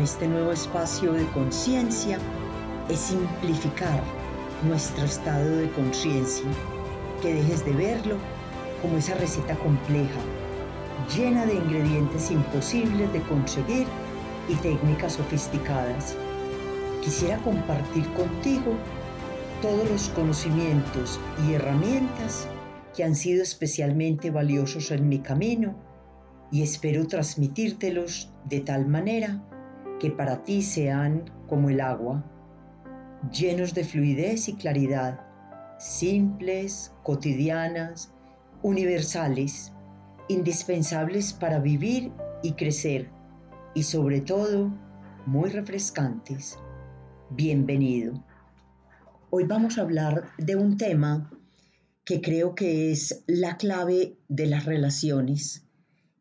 con este nuevo espacio de conciencia es simplificar nuestro estado de conciencia, que dejes de verlo como esa receta compleja, llena de ingredientes imposibles de conseguir y técnicas sofisticadas. Quisiera compartir contigo todos los conocimientos y herramientas que han sido especialmente valiosos en mi camino y espero transmitírtelos de tal manera que para ti sean como el agua, llenos de fluidez y claridad, simples, cotidianas, universales, indispensables para vivir y crecer y sobre todo muy refrescantes. Bienvenido. Hoy vamos a hablar de un tema que creo que es la clave de las relaciones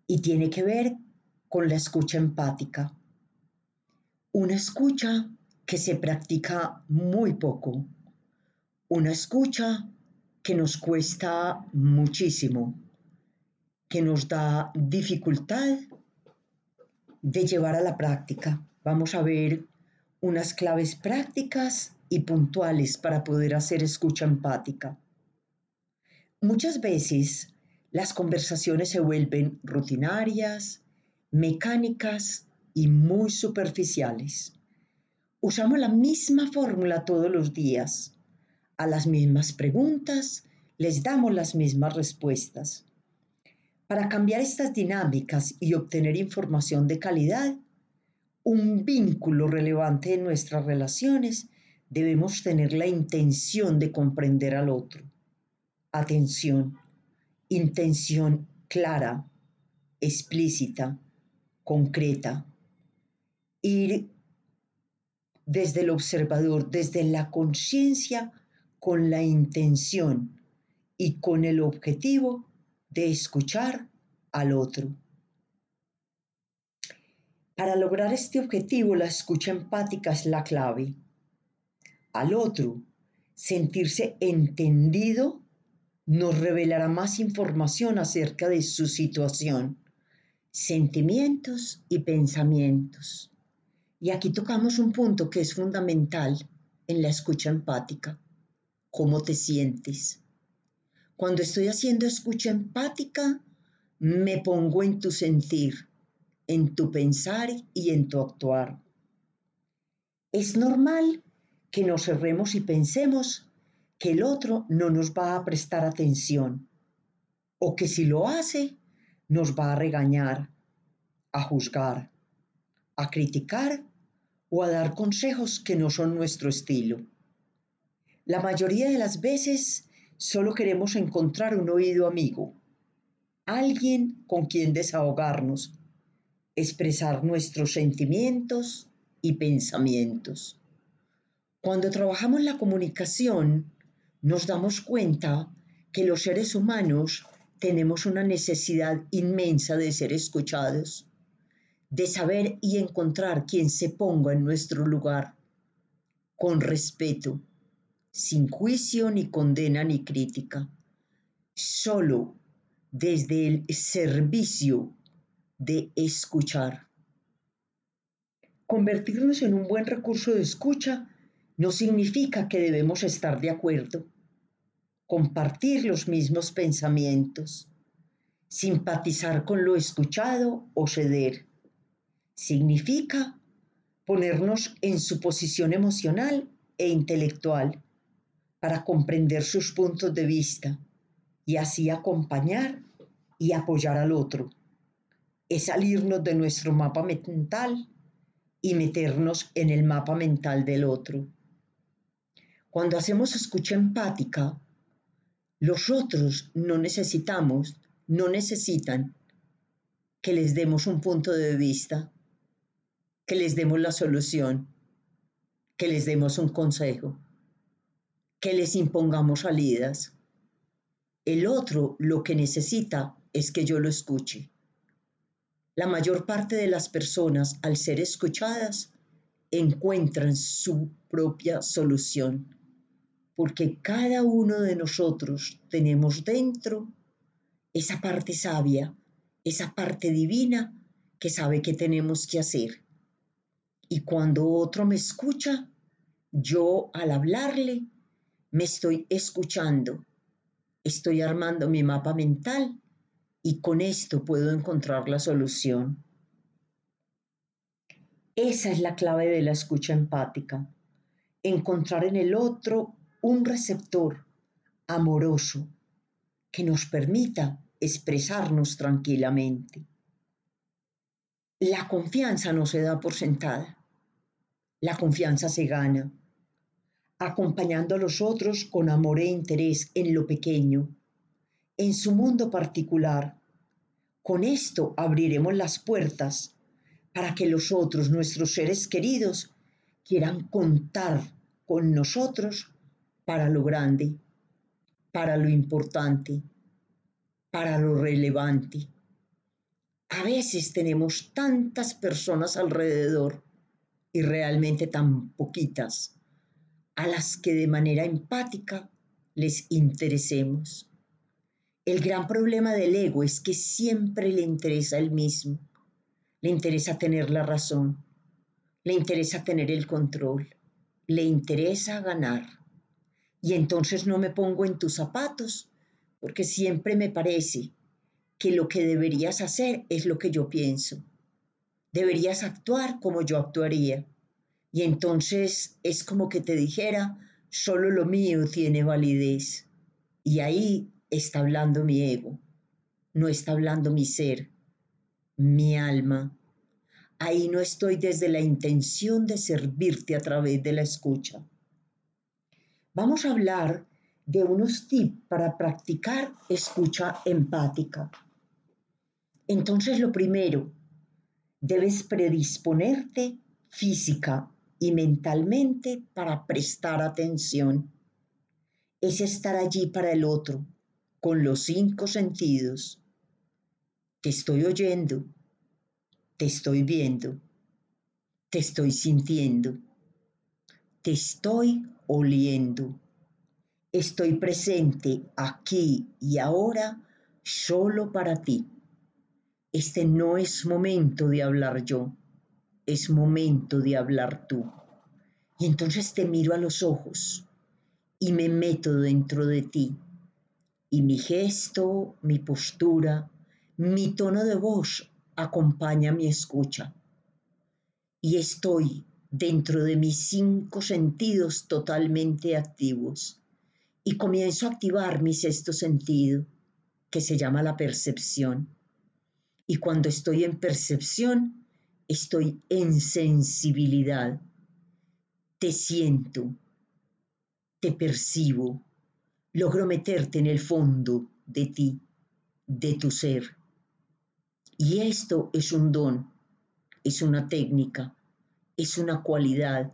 y tiene que ver con la escucha empática. Una escucha que se practica muy poco. Una escucha que nos cuesta muchísimo, que nos da dificultad de llevar a la práctica. Vamos a ver unas claves prácticas y puntuales para poder hacer escucha empática. Muchas veces las conversaciones se vuelven rutinarias, mecánicas y muy superficiales. Usamos la misma fórmula todos los días. A las mismas preguntas les damos las mismas respuestas. Para cambiar estas dinámicas y obtener información de calidad, un vínculo relevante en nuestras relaciones, debemos tener la intención de comprender al otro. Atención, intención clara, explícita, concreta. Ir desde el observador, desde la conciencia, con la intención y con el objetivo de escuchar al otro. Para lograr este objetivo, la escucha empática es la clave. Al otro, sentirse entendido nos revelará más información acerca de su situación, sentimientos y pensamientos. Y aquí tocamos un punto que es fundamental en la escucha empática. ¿Cómo te sientes? Cuando estoy haciendo escucha empática, me pongo en tu sentir, en tu pensar y en tu actuar. Es normal que nos cerremos y pensemos que el otro no nos va a prestar atención o que si lo hace nos va a regañar, a juzgar, a criticar o a dar consejos que no son nuestro estilo. La mayoría de las veces Solo queremos encontrar un oído amigo, alguien con quien desahogarnos, expresar nuestros sentimientos y pensamientos. Cuando trabajamos la comunicación, nos damos cuenta que los seres humanos tenemos una necesidad inmensa de ser escuchados, de saber y encontrar quien se ponga en nuestro lugar, con respeto, sin juicio ni condena ni crítica, solo desde el servicio de escuchar. Convertirnos en un buen recurso de escucha no significa que debemos estar de acuerdo, compartir los mismos pensamientos, simpatizar con lo escuchado o ceder. Significa ponernos en su posición emocional e intelectual para comprender sus puntos de vista y así acompañar y apoyar al otro. Es salirnos de nuestro mapa mental y meternos en el mapa mental del otro. Cuando hacemos escucha empática, los otros no necesitamos, no necesitan que les demos un punto de vista, que les demos la solución, que les demos un consejo que les impongamos salidas. El otro lo que necesita es que yo lo escuche. La mayor parte de las personas, al ser escuchadas, encuentran su propia solución, porque cada uno de nosotros tenemos dentro esa parte sabia, esa parte divina que sabe qué tenemos que hacer. Y cuando otro me escucha, yo al hablarle, me estoy escuchando, estoy armando mi mapa mental y con esto puedo encontrar la solución. Esa es la clave de la escucha empática, encontrar en el otro un receptor amoroso que nos permita expresarnos tranquilamente. La confianza no se da por sentada, la confianza se gana acompañando a los otros con amor e interés en lo pequeño, en su mundo particular. Con esto abriremos las puertas para que los otros, nuestros seres queridos, quieran contar con nosotros para lo grande, para lo importante, para lo relevante. A veces tenemos tantas personas alrededor y realmente tan poquitas a las que de manera empática les interesemos. El gran problema del ego es que siempre le interesa el mismo, le interesa tener la razón, le interesa tener el control, le interesa ganar. Y entonces no me pongo en tus zapatos, porque siempre me parece que lo que deberías hacer es lo que yo pienso. Deberías actuar como yo actuaría. Y entonces es como que te dijera, solo lo mío tiene validez. Y ahí está hablando mi ego, no está hablando mi ser, mi alma. Ahí no estoy desde la intención de servirte a través de la escucha. Vamos a hablar de unos tips para practicar escucha empática. Entonces lo primero, debes predisponerte física y mentalmente para prestar atención. Es estar allí para el otro, con los cinco sentidos. Te estoy oyendo, te estoy viendo, te estoy sintiendo, te estoy oliendo. Estoy presente aquí y ahora solo para ti. Este no es momento de hablar yo es momento de hablar tú. Y entonces te miro a los ojos y me meto dentro de ti. Y mi gesto, mi postura, mi tono de voz acompaña mi escucha. Y estoy dentro de mis cinco sentidos totalmente activos. Y comienzo a activar mi sexto sentido, que se llama la percepción. Y cuando estoy en percepción, estoy en sensibilidad, te siento, te percibo, logro meterte en el fondo de ti, de tu ser. Y esto es un don, es una técnica, es una cualidad,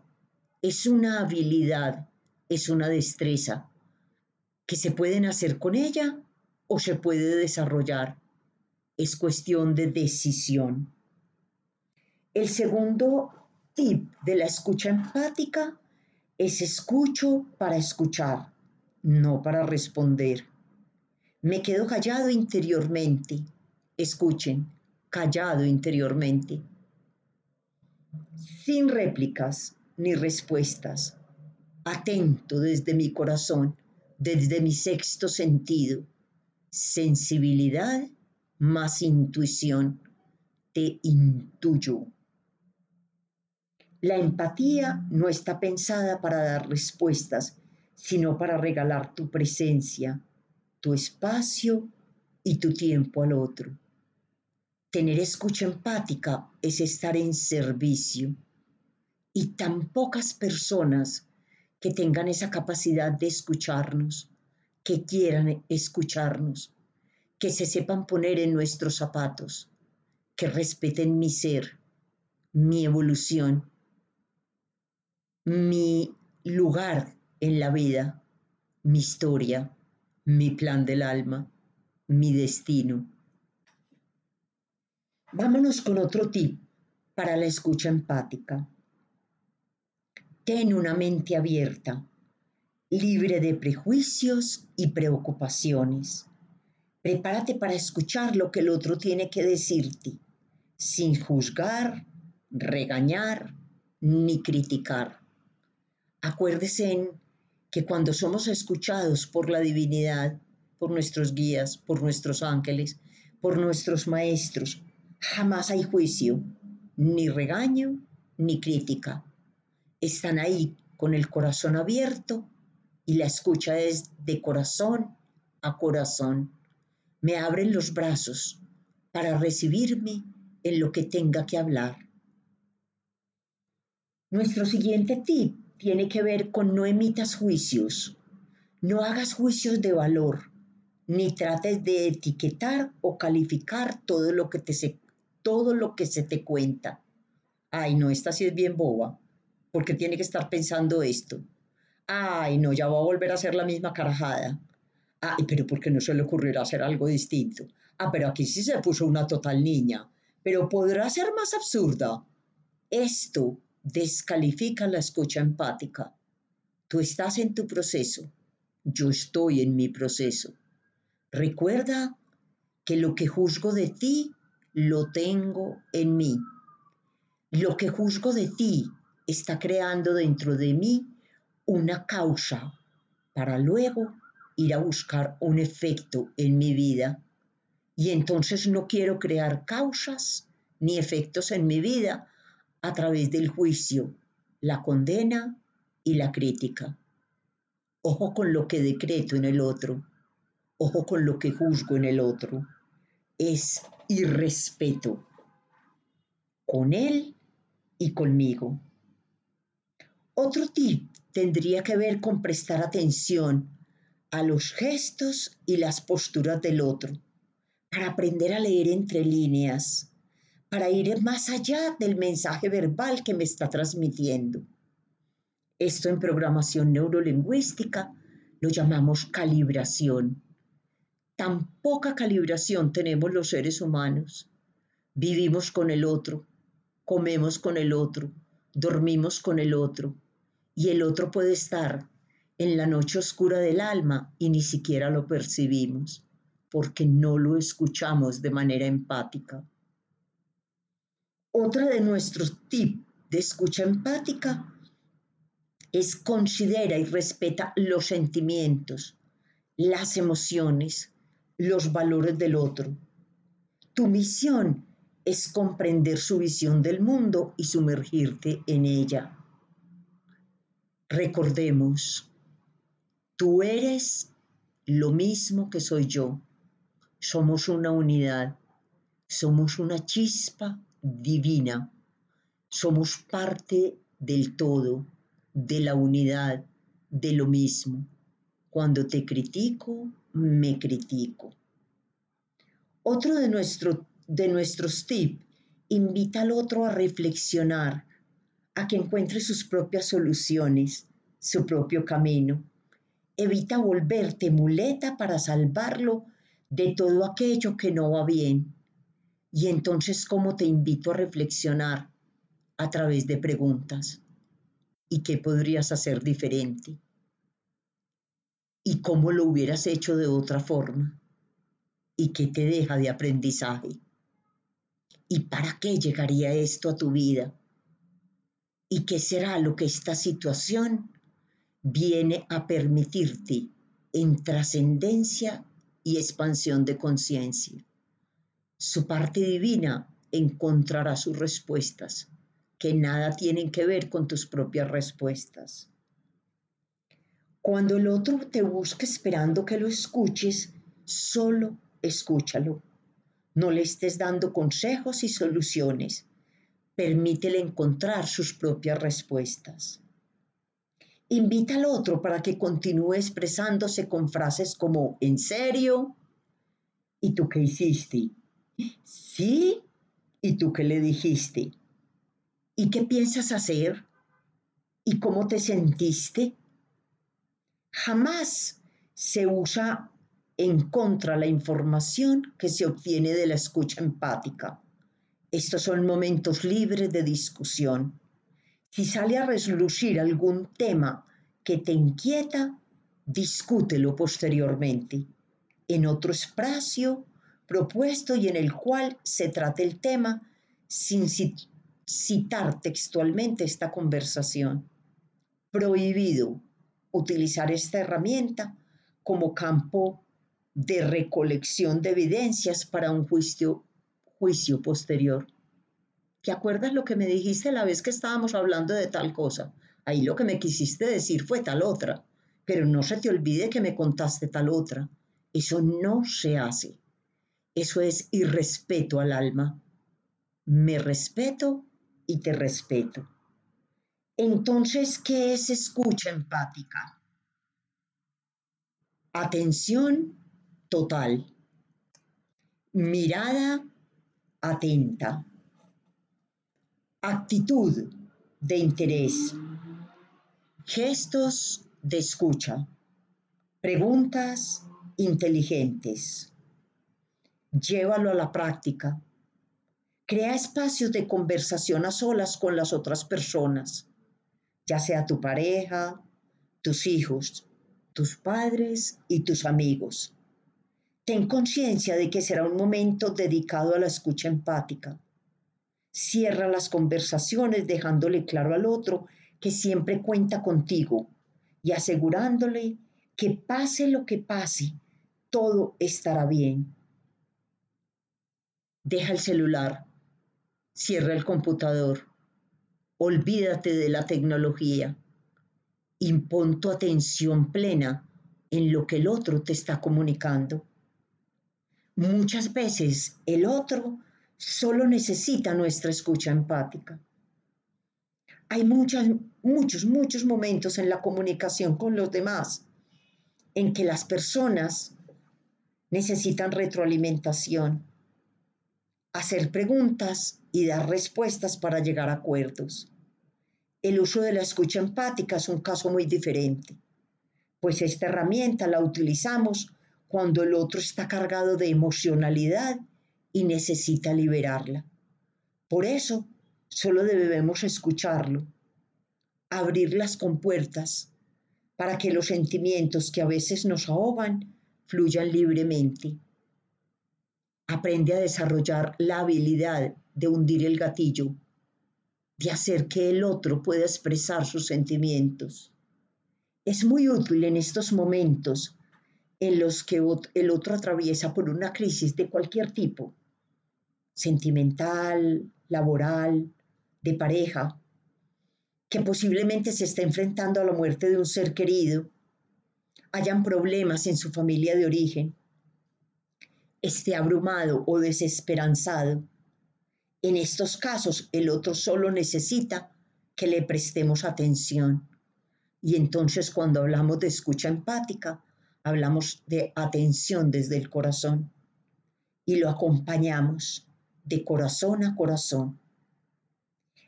es una habilidad, es una destreza que se pueden hacer con ella o se puede desarrollar. Es cuestión de decisión. El segundo tip de la escucha empática es escucho para escuchar, no para responder. Me quedo callado interiormente. Escuchen, callado interiormente. Sin réplicas ni respuestas. Atento desde mi corazón, desde mi sexto sentido. Sensibilidad más intuición. Te intuyo. La empatía no está pensada para dar respuestas, sino para regalar tu presencia, tu espacio y tu tiempo al otro. Tener escucha empática es estar en servicio y tan pocas personas que tengan esa capacidad de escucharnos, que quieran escucharnos, que se sepan poner en nuestros zapatos, que respeten mi ser, mi evolución mi lugar en la vida, mi historia, mi plan del alma, mi destino. Vámonos con otro tip para la escucha empática. Ten una mente abierta, libre de prejuicios y preocupaciones. Prepárate para escuchar lo que el otro tiene que decirte, sin juzgar, regañar ni criticar. Acuérdese que cuando somos escuchados por la divinidad, por nuestros guías, por nuestros ángeles, por nuestros maestros, jamás hay juicio, ni regaño, ni crítica. Están ahí con el corazón abierto y la escucha es de corazón a corazón. Me abren los brazos para recibirme en lo que tenga que hablar. Nuestro siguiente tip tiene que ver con no emitas juicios. No hagas juicios de valor, ni trates de etiquetar o calificar todo lo que, te todo lo que se te cuenta. Ay, no, esta sí es bien boba, porque tiene que estar pensando esto. Ay, no, ya va a volver a hacer la misma carajada. Ay, pero ¿por qué no se le ocurrirá hacer algo distinto? Ah, pero aquí sí se puso una total niña. Pero podrá ser más absurda. Esto descalifica la escucha empática. Tú estás en tu proceso. Yo estoy en mi proceso. Recuerda que lo que juzgo de ti, lo tengo en mí. Lo que juzgo de ti está creando dentro de mí una causa para luego ir a buscar un efecto en mi vida. Y entonces no quiero crear causas ni efectos en mi vida a través del juicio, la condena y la crítica. Ojo con lo que decreto en el otro, ojo con lo que juzgo en el otro. Es irrespeto con él y conmigo. Otro tip tendría que ver con prestar atención a los gestos y las posturas del otro, para aprender a leer entre líneas, para ir más allá del mensaje verbal que me está transmitiendo. Esto en programación neurolingüística lo llamamos calibración. Tan poca calibración tenemos los seres humanos. Vivimos con el otro, comemos con el otro, dormimos con el otro, y el otro puede estar en la noche oscura del alma y ni siquiera lo percibimos porque no lo escuchamos de manera empática. Otra de nuestros tips de escucha empática es considera y respeta los sentimientos, las emociones, los valores del otro. Tu misión es comprender su visión del mundo y sumergirte en ella. Recordemos, tú eres lo mismo que soy yo. Somos una unidad, somos una chispa divina, somos parte del todo, de la unidad, de lo mismo. Cuando te critico, me critico. Otro de, nuestro, de nuestros tips invita al otro a reflexionar a que encuentre sus propias soluciones, su propio camino. Evita volverte muleta para salvarlo de todo aquello que no va bien. Y entonces, ¿cómo te invito a reflexionar a través de preguntas? ¿Y qué podrías hacer diferente? ¿Y cómo lo hubieras hecho de otra forma? ¿Y qué te deja de aprendizaje? ¿Y para qué llegaría esto a tu vida? ¿Y qué será lo que esta situación viene a permitirte en trascendencia y expansión de conciencia? Su parte divina encontrará sus respuestas, que nada tienen que ver con tus propias respuestas. Cuando el otro te busca esperando que lo escuches, solo escúchalo. No le estés dando consejos y soluciones permítele encontrar sus propias respuestas. Invita al otro para que continúe expresándose con frases como ¿en serio? ¿Y tú qué hiciste? ¿Sí? ¿Y tú qué le dijiste? ¿Y qué piensas hacer? ¿Y cómo te sentiste? Jamás se usa en contra la información que se obtiene de la escucha empática. Estos son momentos libres de discusión. Si sale a reslucir algún tema que te inquieta, discútelo posteriormente en otro espacio propuesto y en el cual se trate el tema sin citar textualmente esta conversación. Prohibido utilizar esta herramienta como campo de recolección de evidencias para un juicio, juicio posterior. ¿Te acuerdas lo que me dijiste la vez que estábamos hablando de tal cosa? Ahí lo que me quisiste decir fue tal otra, pero no se te olvide que me contaste tal otra. Eso no se hace. Eso es irrespeto al alma. Me respeto y te respeto. Entonces, ¿qué es escucha empática? Atención total. Mirada atenta. Actitud de interés. Gestos de escucha. Preguntas inteligentes. Llévalo a la práctica. Crea espacios de conversación a solas con las otras personas, ya sea tu pareja, tus hijos, tus padres y tus amigos. Ten conciencia de que será un momento dedicado a la escucha empática. Cierra las conversaciones dejándole claro al otro que siempre cuenta contigo y asegurándole que pase lo que pase, todo estará bien. Deja el celular, cierra el computador, olvídate de la tecnología impon tu atención plena en lo que el otro te está comunicando. Muchas veces el otro solo necesita nuestra escucha empática. Hay muchos, muchos, muchos momentos en la comunicación con los demás en que las personas necesitan retroalimentación, hacer preguntas y dar respuestas para llegar a acuerdos. El uso de la escucha empática es un caso muy diferente, pues esta herramienta la utilizamos cuando el otro está cargado de emocionalidad y necesita liberarla. Por eso, solo debemos escucharlo, abrir las compuertas para que los sentimientos que a veces nos ahogan fluyan libremente. Aprende a desarrollar la habilidad de hundir el gatillo de hacer que el otro pueda expresar sus sentimientos. Es muy útil en estos momentos en los que el otro atraviesa por una crisis de cualquier tipo, sentimental, laboral, de pareja, que posiblemente se está enfrentando a la muerte de un ser querido, hayan problemas en su familia de origen, esté abrumado o desesperanzado en estos casos, el otro solo necesita que le prestemos atención. Y entonces cuando hablamos de escucha empática, hablamos de atención desde el corazón y lo acompañamos de corazón a corazón.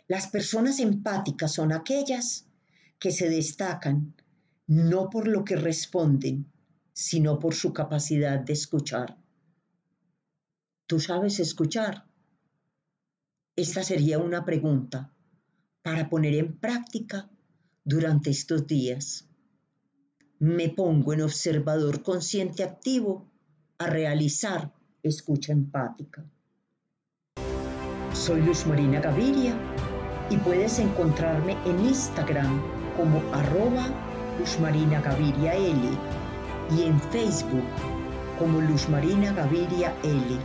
Las personas empáticas son aquellas que se destacan no por lo que responden, sino por su capacidad de escuchar. ¿Tú sabes escuchar? Esta sería una pregunta para poner en práctica durante estos días. Me pongo en observador consciente activo a realizar escucha empática. Soy Luz Marina Gaviria y puedes encontrarme en Instagram como arroba Luz Marina Gaviria L y en Facebook como Luz Marina Gaviria L.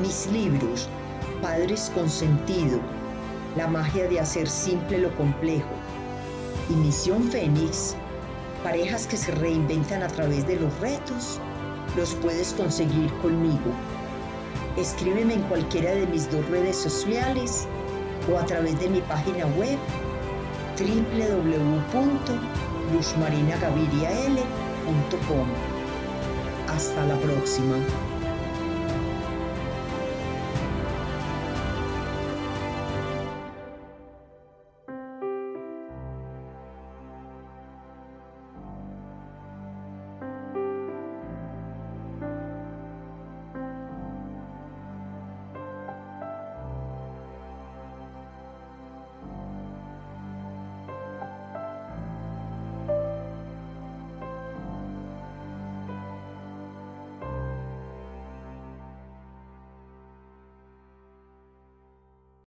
Mis libros Padres con sentido, la magia de hacer simple lo complejo. Y Misión Fénix, parejas que se reinventan a través de los retos, los puedes conseguir conmigo. Escríbeme en cualquiera de mis dos redes sociales o a través de mi página web www.luzmarinagavirial.com. Hasta la próxima.